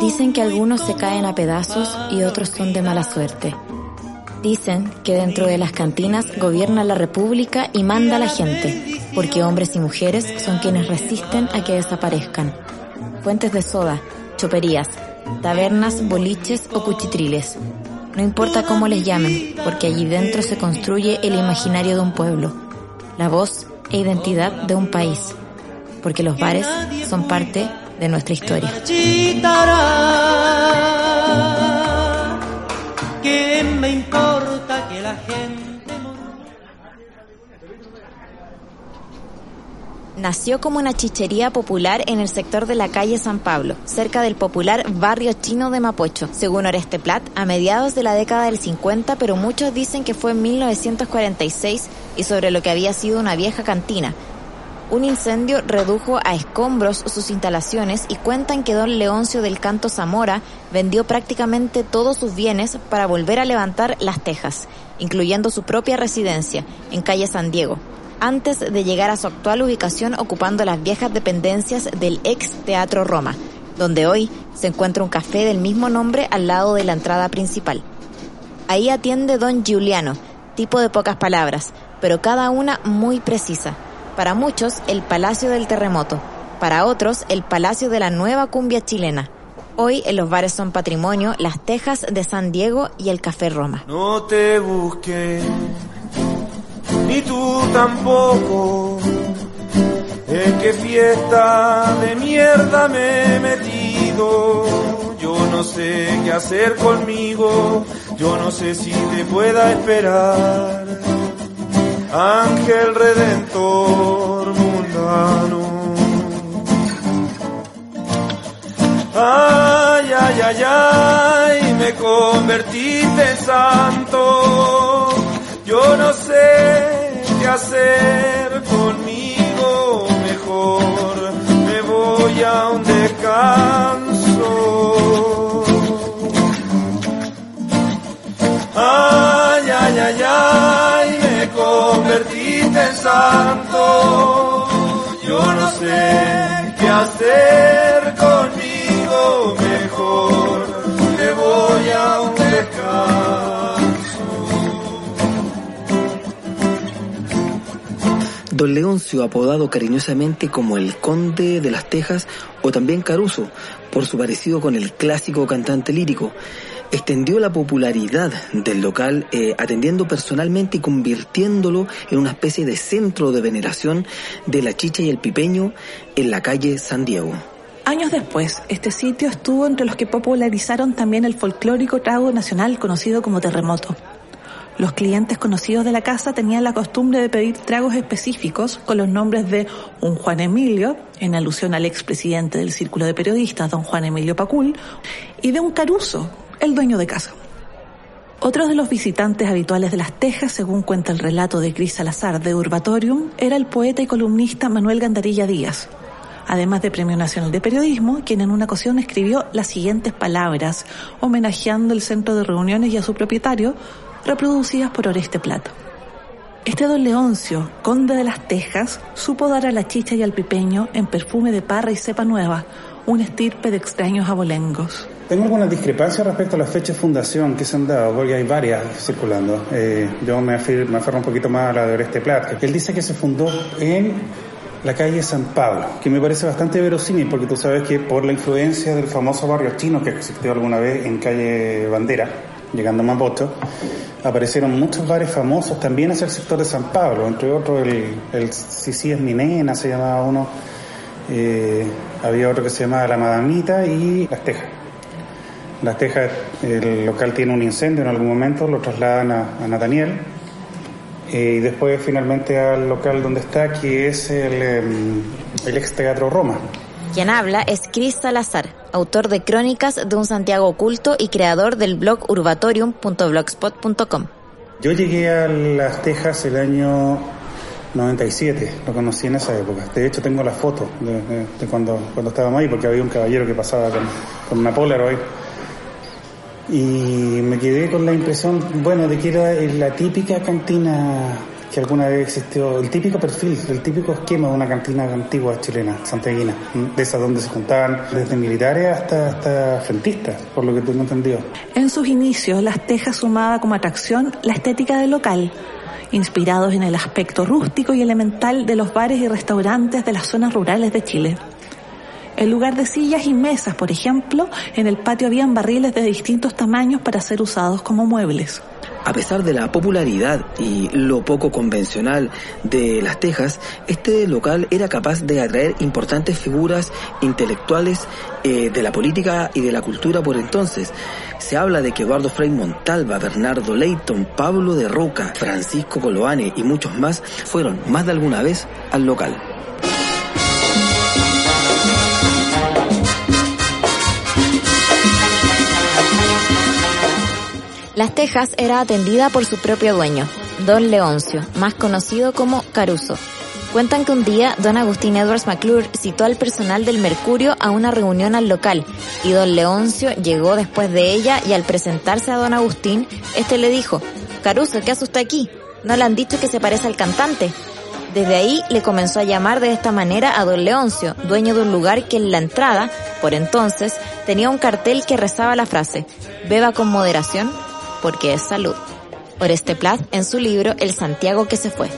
Dicen que algunos se caen a pedazos y otros son de mala suerte. Dicen que dentro de las cantinas gobierna la república y manda a la gente, porque hombres y mujeres son quienes resisten a que desaparezcan. Fuentes de soda, choperías, tabernas, boliches o cuchitriles. No importa cómo les llamen, porque allí dentro se construye el imaginario de un pueblo, la voz e identidad de un país, porque los bares son parte de nuestra historia. ¿Qué me importa que la gente Nació como una chichería popular en el sector de la calle San Pablo, cerca del popular barrio chino de Mapocho, según Oreste Plat, a mediados de la década del 50, pero muchos dicen que fue en 1946 y sobre lo que había sido una vieja cantina, un incendio redujo a escombros sus instalaciones y cuentan que don Leoncio del Canto Zamora vendió prácticamente todos sus bienes para volver a levantar las tejas, incluyendo su propia residencia en calle San Diego, antes de llegar a su actual ubicación ocupando las viejas dependencias del ex Teatro Roma, donde hoy se encuentra un café del mismo nombre al lado de la entrada principal. Ahí atiende don Giuliano, tipo de pocas palabras, pero cada una muy precisa para muchos, el Palacio del Terremoto. Para otros, el Palacio de la Nueva Cumbia Chilena. Hoy en los bares son patrimonio las Tejas de San Diego y el Café Roma. Ni tú tampoco. En qué fiesta de mierda me he metido. Yo no sé qué hacer conmigo. Yo no sé si te pueda esperar ángel redentor mundano. Ay, ay, ay, ay, me convertiste en santo. Yo no sé hacer conmigo, mejor me voy a un descanso. Ay, ay, ay, ay convertiste en santo. Yo no sé qué hacer Don Leoncio, apodado cariñosamente como el Conde de las Tejas o también Caruso, por su parecido con el clásico cantante lírico, extendió la popularidad del local eh, atendiendo personalmente y convirtiéndolo en una especie de centro de veneración de la chicha y el pipeño en la calle San Diego. Años después, este sitio estuvo entre los que popularizaron también el folclórico trago nacional conocido como terremoto. Los clientes conocidos de la casa tenían la costumbre de pedir tragos específicos con los nombres de un Juan Emilio, en alusión al expresidente del Círculo de Periodistas, don Juan Emilio Pacul, y de un Caruso, el dueño de casa. Otro de los visitantes habituales de Las Tejas, según cuenta el relato de Cris Salazar de Urbatorium, era el poeta y columnista Manuel Gandarilla Díaz, además de Premio Nacional de Periodismo, quien en una ocasión escribió las siguientes palabras, homenajeando el centro de reuniones y a su propietario, reproducidas por Oreste Plato. Este don Leoncio, conde de las Tejas, supo dar a la chicha y al pipeño en perfume de parra y cepa nueva, un estirpe de extraños abolengos. Tengo algunas discrepancias respecto a las fechas de fundación que se han dado, porque hay varias circulando. Eh, yo me, aferro, un poquito más a la de Oreste Plat. Él dice que se fundó en la calle San Pablo, que me parece bastante verosímil, porque tú sabes que por la influencia del famoso barrio chino que existió alguna vez en calle Bandera, llegando a Mapocho, aparecieron muchos bares famosos también hacia el sector de San Pablo, entre otros el, el Sisi es Minena, se llamaba uno, eh, había otro que se llamaba La Madamita y Las Tejas. Las Tejas, el local tiene un incendio en algún momento, lo trasladan a, Nathaniel eh, y después finalmente al local donde está, que es el, em, el ex Teatro Roma. Quien habla es Cris Salazar, autor de Crónicas de un Santiago oculto y creador del blog urbatorium.blogspot.com. Yo llegué a Las Tejas el año 97, lo conocí en esa época. De hecho, tengo la foto de, cuando, cuando estábamos ahí, porque había un caballero que pasaba con, con una Polaroid. Y me quedé con la impresión, bueno, de que era la típica cantina que alguna vez existió, el típico perfil, el típico esquema de una cantina antigua chilena, santiaguina, de esas donde se juntaban desde militares hasta, hasta frentistas, por lo que tengo entendido. En sus inicios, Las Tejas sumaba como atracción la estética del local, inspirados en el aspecto rústico y elemental de los bares y restaurantes de las zonas rurales de Chile. En lugar de sillas y mesas, por ejemplo, en el patio habían barriles de distintos tamaños para ser usados como muebles. A pesar de la popularidad y lo poco convencional de Las Tejas, este local era capaz de atraer importantes figuras intelectuales eh, de la política y de la cultura por entonces. Se habla de que Eduardo Frei Montalva, Bernardo Leighton, Pablo de Roca, Francisco Coloane y muchos más fueron más de alguna vez al local. Las Tejas era atendida por su propio dueño, don Leoncio, más conocido como Caruso. Cuentan que un día don Agustín Edwards McClure citó al personal del Mercurio a una reunión al local y don Leoncio llegó después de ella y al presentarse a don Agustín, este le dijo, Caruso, ¿qué usted aquí? ¿No le han dicho que se parece al cantante? Desde ahí le comenzó a llamar de esta manera a don Leoncio, dueño de un lugar que en la entrada, por entonces, tenía un cartel que rezaba la frase, beba con moderación, porque es salud. este Plat en su libro El Santiago que se fue.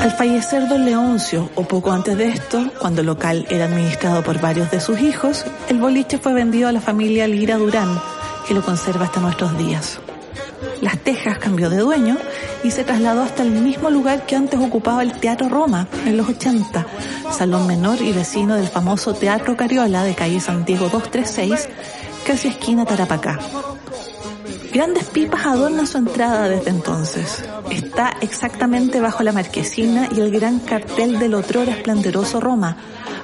Al fallecer don Leoncio, o poco antes de esto, cuando el local era administrado por varios de sus hijos, el boliche fue vendido a la familia Lira Durán, que lo conserva hasta nuestros días. Las Tejas cambió de dueño y se trasladó hasta el mismo lugar que antes ocupaba el Teatro Roma en los 80, salón menor y vecino del famoso Teatro Cariola de calle Santiago 236, casi esquina Tarapacá. Grandes pipas adornan su entrada desde entonces. Está exactamente bajo la marquesina y el gran cartel del otrora esplendoroso Roma,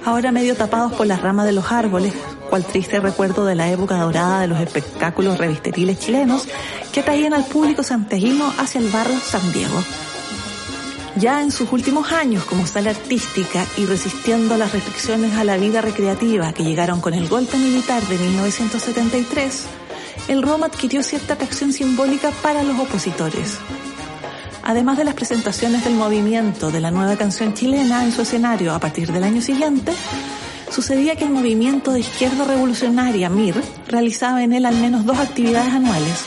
ahora medio tapados por las ramas de los árboles, cual triste recuerdo de la época dorada de los espectáculos revisteriles chilenos que atraían al público santiaguino hacia el barrio San Diego. Ya en sus últimos años como sala artística y resistiendo las restricciones a la vida recreativa que llegaron con el golpe militar de 1973, el Roma adquirió cierta atracción simbólica para los opositores. Además de las presentaciones del movimiento de la nueva canción chilena en su escenario a partir del año siguiente, sucedía que el movimiento de izquierda revolucionaria MIR realizaba en él al menos dos actividades anuales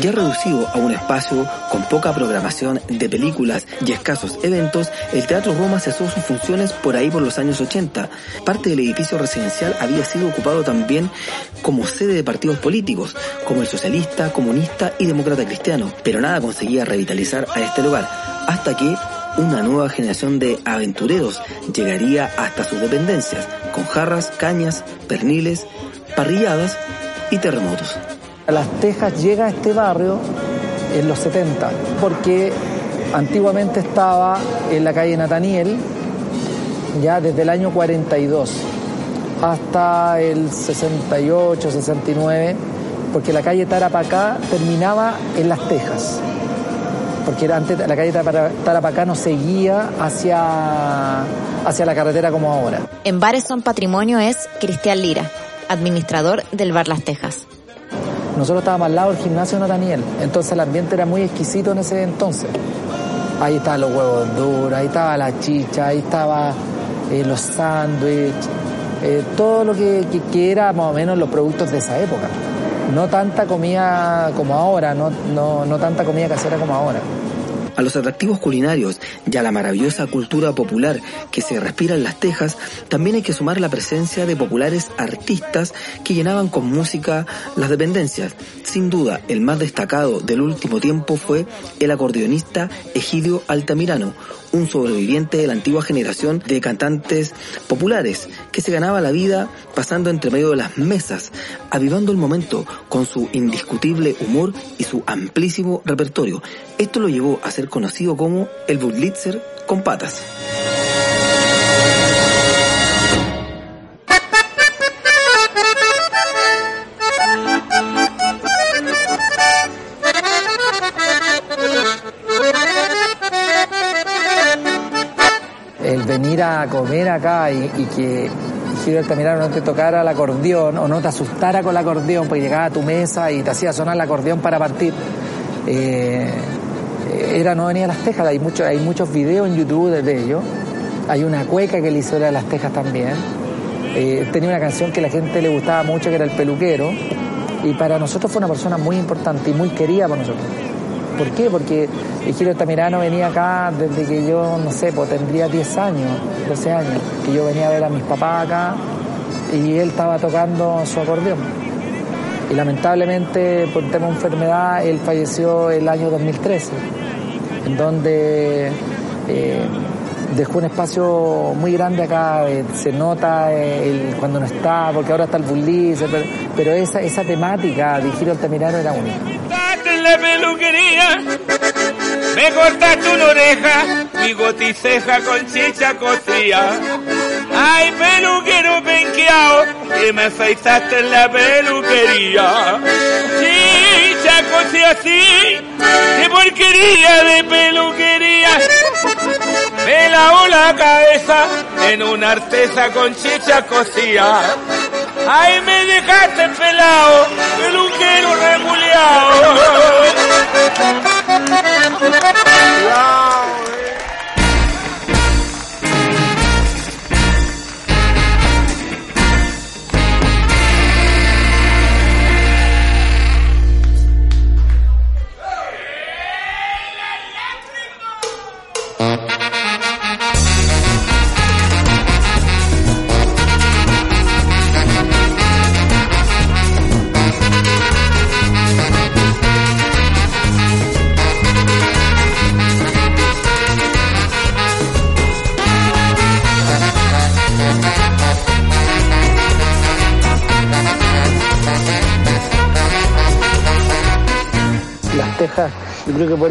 ya reducido a un espacio con poca programación de películas y escasos eventos, el Teatro Roma cesó sus funciones por ahí por los años 80. Parte del edificio residencial había sido ocupado también como sede de partidos políticos, como el socialista, comunista y demócrata cristiano, pero nada conseguía revitalizar a este lugar, hasta que una nueva generación de aventureros llegaría hasta sus dependencias, con jarras, cañas, perniles, parrilladas y terremotos. Las Tejas llega a este barrio en los 70, porque antiguamente estaba en la calle Nataniel, ya desde el año 42 hasta el 68, 69, porque la calle Tarapacá terminaba en Las Tejas, porque antes la calle Tarapacá no seguía hacia, hacia la carretera como ahora. En Bares Son Patrimonio es Cristian Lira, administrador del Bar Las Tejas. Nosotros estábamos al lado del gimnasio Nataniel, entonces el ambiente era muy exquisito en ese entonces. Ahí estaban los huevos duros, ahí estaba la chicha, ahí estaba eh, los sándwiches, eh, todo lo que, que, era más o menos los productos de esa época. No tanta comida como ahora, no, no, no tanta comida casera como ahora. A los atractivos culinarios y a la maravillosa cultura popular que se respira en las Tejas, también hay que sumar la presencia de populares artistas que llenaban con música las dependencias. Sin duda, el más destacado del último tiempo fue el acordeonista Egidio Altamirano, un sobreviviente de la antigua generación de cantantes populares que se ganaba la vida pasando entre medio de las mesas, avivando el momento con su indiscutible humor y su amplísimo repertorio. Esto lo llevó a ser conocido como el Budlitzer con patas. A comer acá y, y que Giro Altamirano no te tocara el acordeón o no te asustara con el acordeón, porque llegaba a tu mesa y te hacía sonar el acordeón para partir, eh, era no venía a las tejas. Hay, hay muchos videos en YouTube de ello. Hay una cueca que le hizo a las tejas también. Eh, tenía una canción que la gente le gustaba mucho, que era El Peluquero. Y para nosotros fue una persona muy importante y muy querida por nosotros. ¿Por qué? Porque el Giro Altamirano venía acá desde que yo, no sé, pues tendría 10 años, 12 años, que yo venía a ver a mis papás acá y él estaba tocando su acordeón. Y lamentablemente, por tema de enfermedad, él falleció el año 2013, en donde eh, dejó un espacio muy grande acá, eh, se nota eh, cuando no está, porque ahora está el bullies, pero, pero, esa, esa temática de Giro Altamirano era única. La peluquería, me cortaste una oreja, bigote y ceja con chicha cocía. Ay, peluquero penqueado, que me afeitaste en la peluquería. Chicha cocía así, qué porquería de peluquería. Me lavó la cabeza en una artesa con chicha cocía. Ay, me dejaste pelado, peluquero remuleado.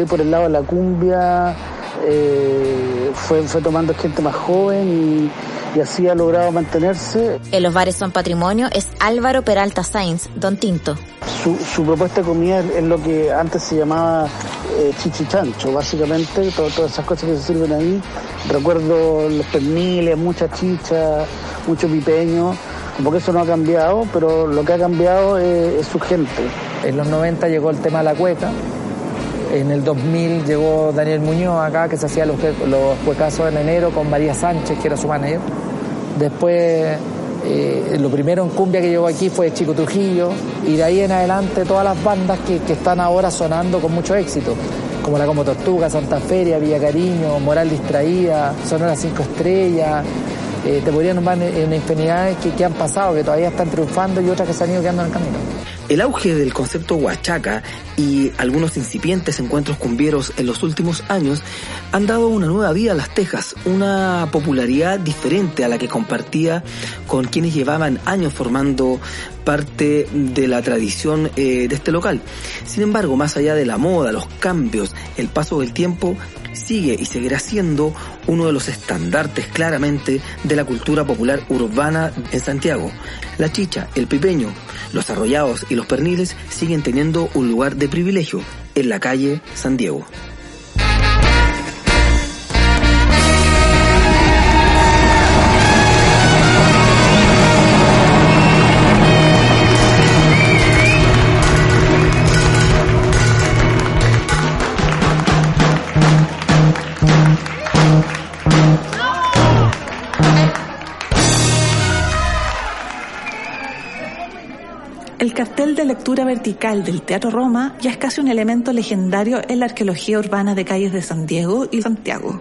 Por el lado de la cumbia eh, fue, fue tomando gente más joven y, y así ha logrado mantenerse. En los bares son patrimonio es Álvaro Peralta Sainz, Don Tinto. Su, su propuesta de comida es, es lo que antes se llamaba eh, chichichancho, básicamente, todo- todas esas cosas que se sirven ahí. Recuerdo los perniles, mucha chicha, mucho pipeño, como que eso no ha cambiado, pero lo que ha cambiado es, es su gente. En los 90 llegó el tema de la cueca, en el 2000 llegó Daniel Muñoz acá, que se hacía los, los cuecazos en enero con María Sánchez, que era su manager. Después, eh, lo primero en cumbia que llegó aquí fue Chico Trujillo, y de ahí en adelante todas las bandas que, están ahora sonando con mucho éxito, como la Como Tortuga, Santa Feria, Villa Cariño, Moral Distraída, Sonora Cinco Estrellas. eh, te podría nombrar en infinidades que, que han pasado, que todavía están triunfando y otras que se han ido quedando en el camino. El auge del concepto huachaca y algunos incipientes encuentros cumbieros en los últimos años han dado una nueva vida a las Tejas, una popularidad diferente a la que compartía con quienes llevaban años formando parte de la tradición eh, de este local. Sin embargo, más allá de la moda, los cambios, el paso del tiempo, sigue y seguirá siendo uno de los estandartes claramente de la cultura popular urbana en Santiago. La chicha, el pipeño, los arrollados y los perniles siguen teniendo un lugar de privilegio en la calle San Diego. El cartel de lectura vertical del Teatro Roma ya es casi un elemento legendario en la arqueología urbana de calles de San Diego y Santiago.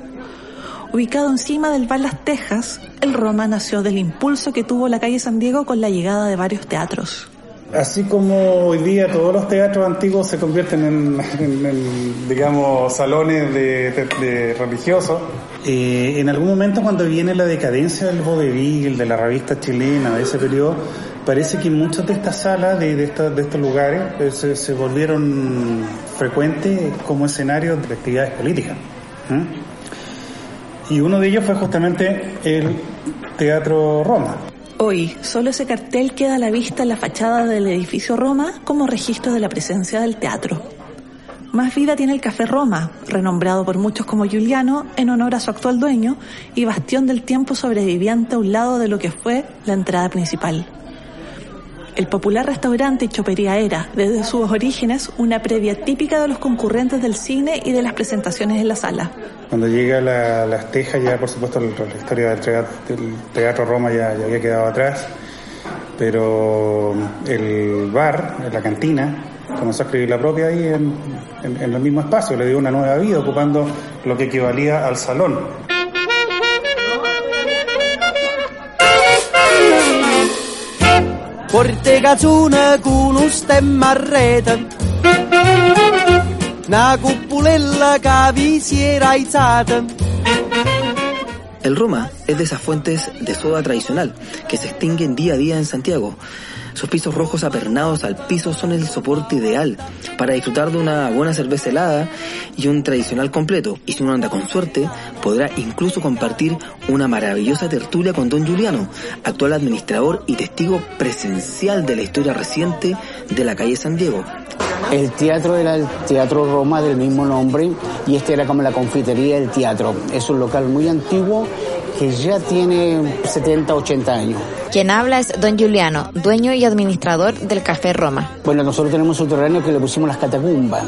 Ubicado encima del bar Las Tejas, el Roma nació del impulso que tuvo la calle San Diego con la llegada de varios teatros. Así como hoy día todos los teatros antiguos se convierten en, en- en, digamos, salones de, de- de religiosos, eh, en algún momento cuando viene la decadencia del vodevil, de la revista chilena, de ese periodo, parece que muchas de estas salas, de, estos, lugares, eh, se, volvieron frecuentes como escenarios de actividades políticas. ¿eh? Y uno de ellos fue justamente el Teatro Roma. Hoy, solo ese cartel queda a la vista en la fachada del edificio Roma como registro de la presencia del teatro. más vida tiene el Café Roma, renombrado por muchos como Giuliano en honor a su actual dueño y bastión del tiempo sobreviviente a un lado de lo que fue la entrada principal. El popular restaurante y chopería era, desde sus orígenes, una previa típica de los concurrentes del cine y de las presentaciones en la sala. Cuando llega la, las tejas, ya por supuesto la, historia del teatro, Roma ya, ya había quedado atrás, pero el bar, la cantina, comenzó a escribir la propia ahí en, en, en el mismo espacio, le dio una nueva vida ocupando lo que equivalía al salón. Porte El Roma es de esas fuentes de soda tradicional que se extinguen día a día en Santiago. Sus pisos rojos apernados al piso son el soporte ideal para disfrutar de una buena cerveza helada y un tradicional completo. Y si uno anda con suerte, podrá incluso compartir una maravillosa tertulia con don Juliano, actual administrador y testigo presencial de la historia reciente de la calle San Diego. El teatro era el Teatro Roma del mismo nombre y este era como la confitería del teatro. Es un local muy antiguo que ya tiene 70, 80 años. Quien habla es don Juliano, dueño y administrador del Café Roma. Bueno, nosotros tenemos un subterráneo que le pusimos las catacumbas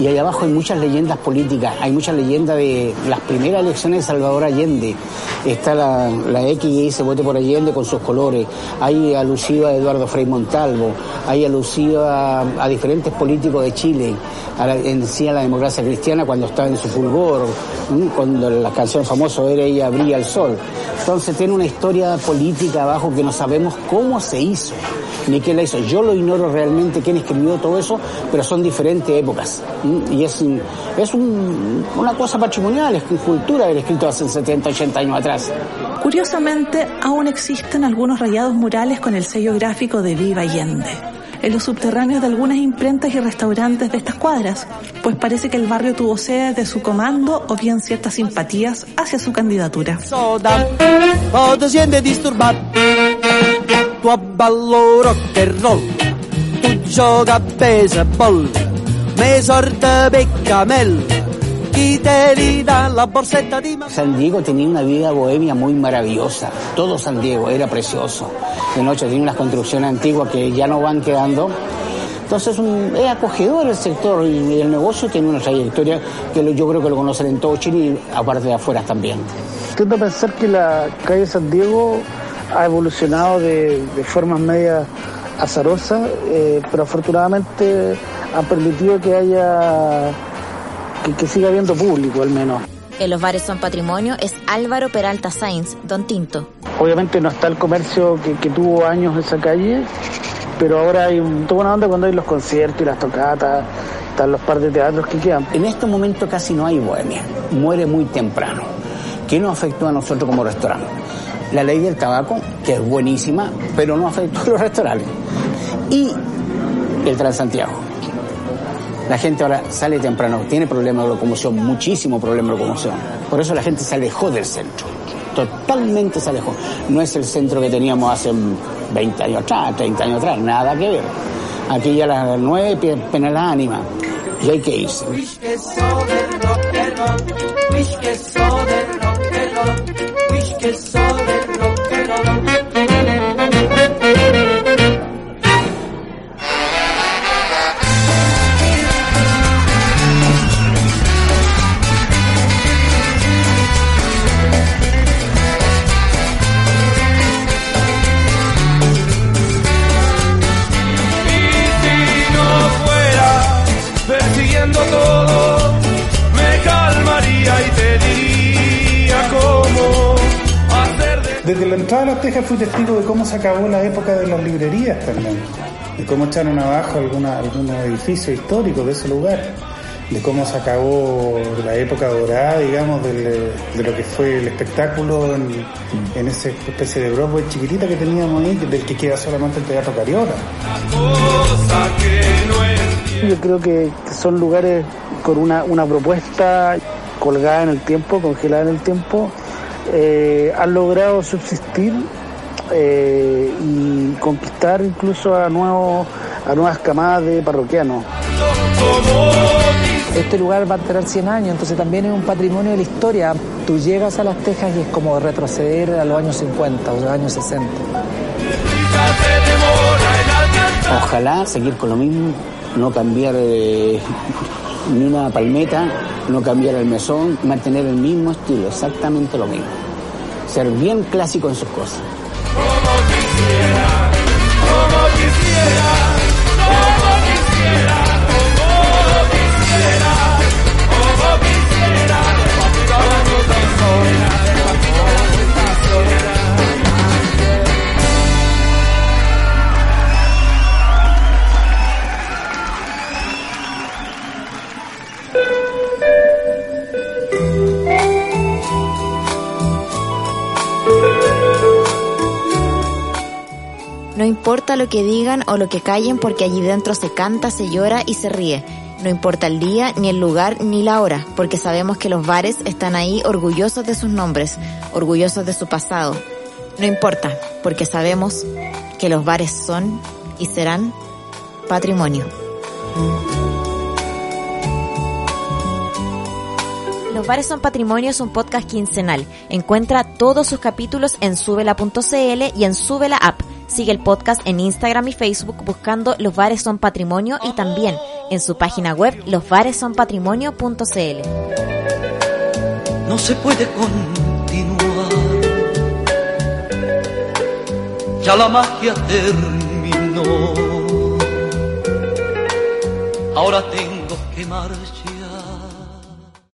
y ahí abajo hay muchas leyendas políticas, hay muchas leyendas de las primeras elecciones de Salvador Allende. Está la, la X que dice vote por Allende con sus colores, hay alusiva a Eduardo Frei Montalvo, hay alusiva a, diferentes políticos de Chile, a la, en sí a la democracia cristiana cuando estaba en su fulgor, cuando la canción famosa era Ella brilla el sol. Entonces tiene una historia política abajo que no sabemos cómo se hizo, ni quién la hizo. Yo lo ignoro realmente quién escribió todo eso, pero son diferentes épocas. Y es, es un, una cosa patrimonial, es cultura haber escrito hace 70, 80 años atrás. Curiosamente, aún existen algunos rayados murales con el sello gráfico de Viva Allende en los subterráneos de algunas imprentas y restaurantes de estas cuadras, pues parece que el barrio tuvo sede de su comando o bien ciertas simpatías hacia su candidatura. La San Diego tenía una vida bohemia muy maravillosa. Todo San Diego era precioso. De noche tenía unas construcciones antiguas que ya no van quedando. Entonces un, es acogedor el sector y el negocio tiene una trayectoria que lo, yo creo que lo conocen en todo Chile y aparte de afuera también. Tiendo a pensar que la calle San Diego ha evolucionado de, de formas medias azarosas, eh, pero afortunadamente han permitido que haya que, que siga habiendo público al menos. En los bares son patrimonio es Álvaro Peralta Sainz, Don Tinto. Obviamente no está el comercio que, que tuvo años esa calle, pero ahora hay un, toda una onda cuando hay los conciertos y las tocatas, están los par de teatros que quedan. En este momento casi no hay bohemia, muere muy temprano. ¿Qué nos afectó a nosotros como restaurante? La ley del tabaco, que es buenísima, pero no afectó a los restaurantes. Y el Transantiago. La gente ahora sale temprano, tiene problemas de locomoción, muchísimo problema de locomoción. Por eso la gente se alejó del centro. Totalmente se alejó. No es el centro que teníamos hace 20 años atrás, 30 años atrás, nada que ver. Aquí ya las 9 pena la ánima. Y hay que irse. Entrada a las Tejas fui testigo de cómo se acabó la época de las librerías también, de cómo echaron abajo alguna, algunos edificios históricos de ese lugar, de cómo se acabó la época dorada, digamos, del- de lo que fue el espectáculo en, en esa especie de Broadway chiquitita que teníamos ahí, del que queda solamente el Teatro Cariola. Yo creo que que son lugares con una, una propuesta colgada en el tiempo, congelada en el tiempo, eh, han logrado subsistir eh, y conquistar incluso a nuevos a nuevas camadas de parroquianos. Este lugar va a tener 100 años, entonces también es un patrimonio de la historia. Tú llegas a Las Tejas y es como retroceder a los años 50 o los años 60. Ojalá seguir con lo mismo, no cambiar eh, ni una palmeta, no cambiar el mesón, mantener el mismo estilo, exactamente lo mismo. Ser bien clásico en sus cosas. Lo que digan o lo que callen porque allí dentro se canta, se llora y se ríe. No importa el día, ni el lugar, ni la hora, porque sabemos que los bares están ahí orgullosos de sus nombres, orgullosos de su pasado. No importa, porque sabemos que los bares son y serán patrimonio. Los bares son patrimonio es un podcast quincenal. Encuentra todos sus capítulos en subela.cl y en subela app. Sigue el podcast en Instagram y Facebook buscando Los bares son patrimonio y también en su página web losbaresonpatrimonio.cl. no se puede continuar. Ya la magia terminó. Ahora tengo que marchar.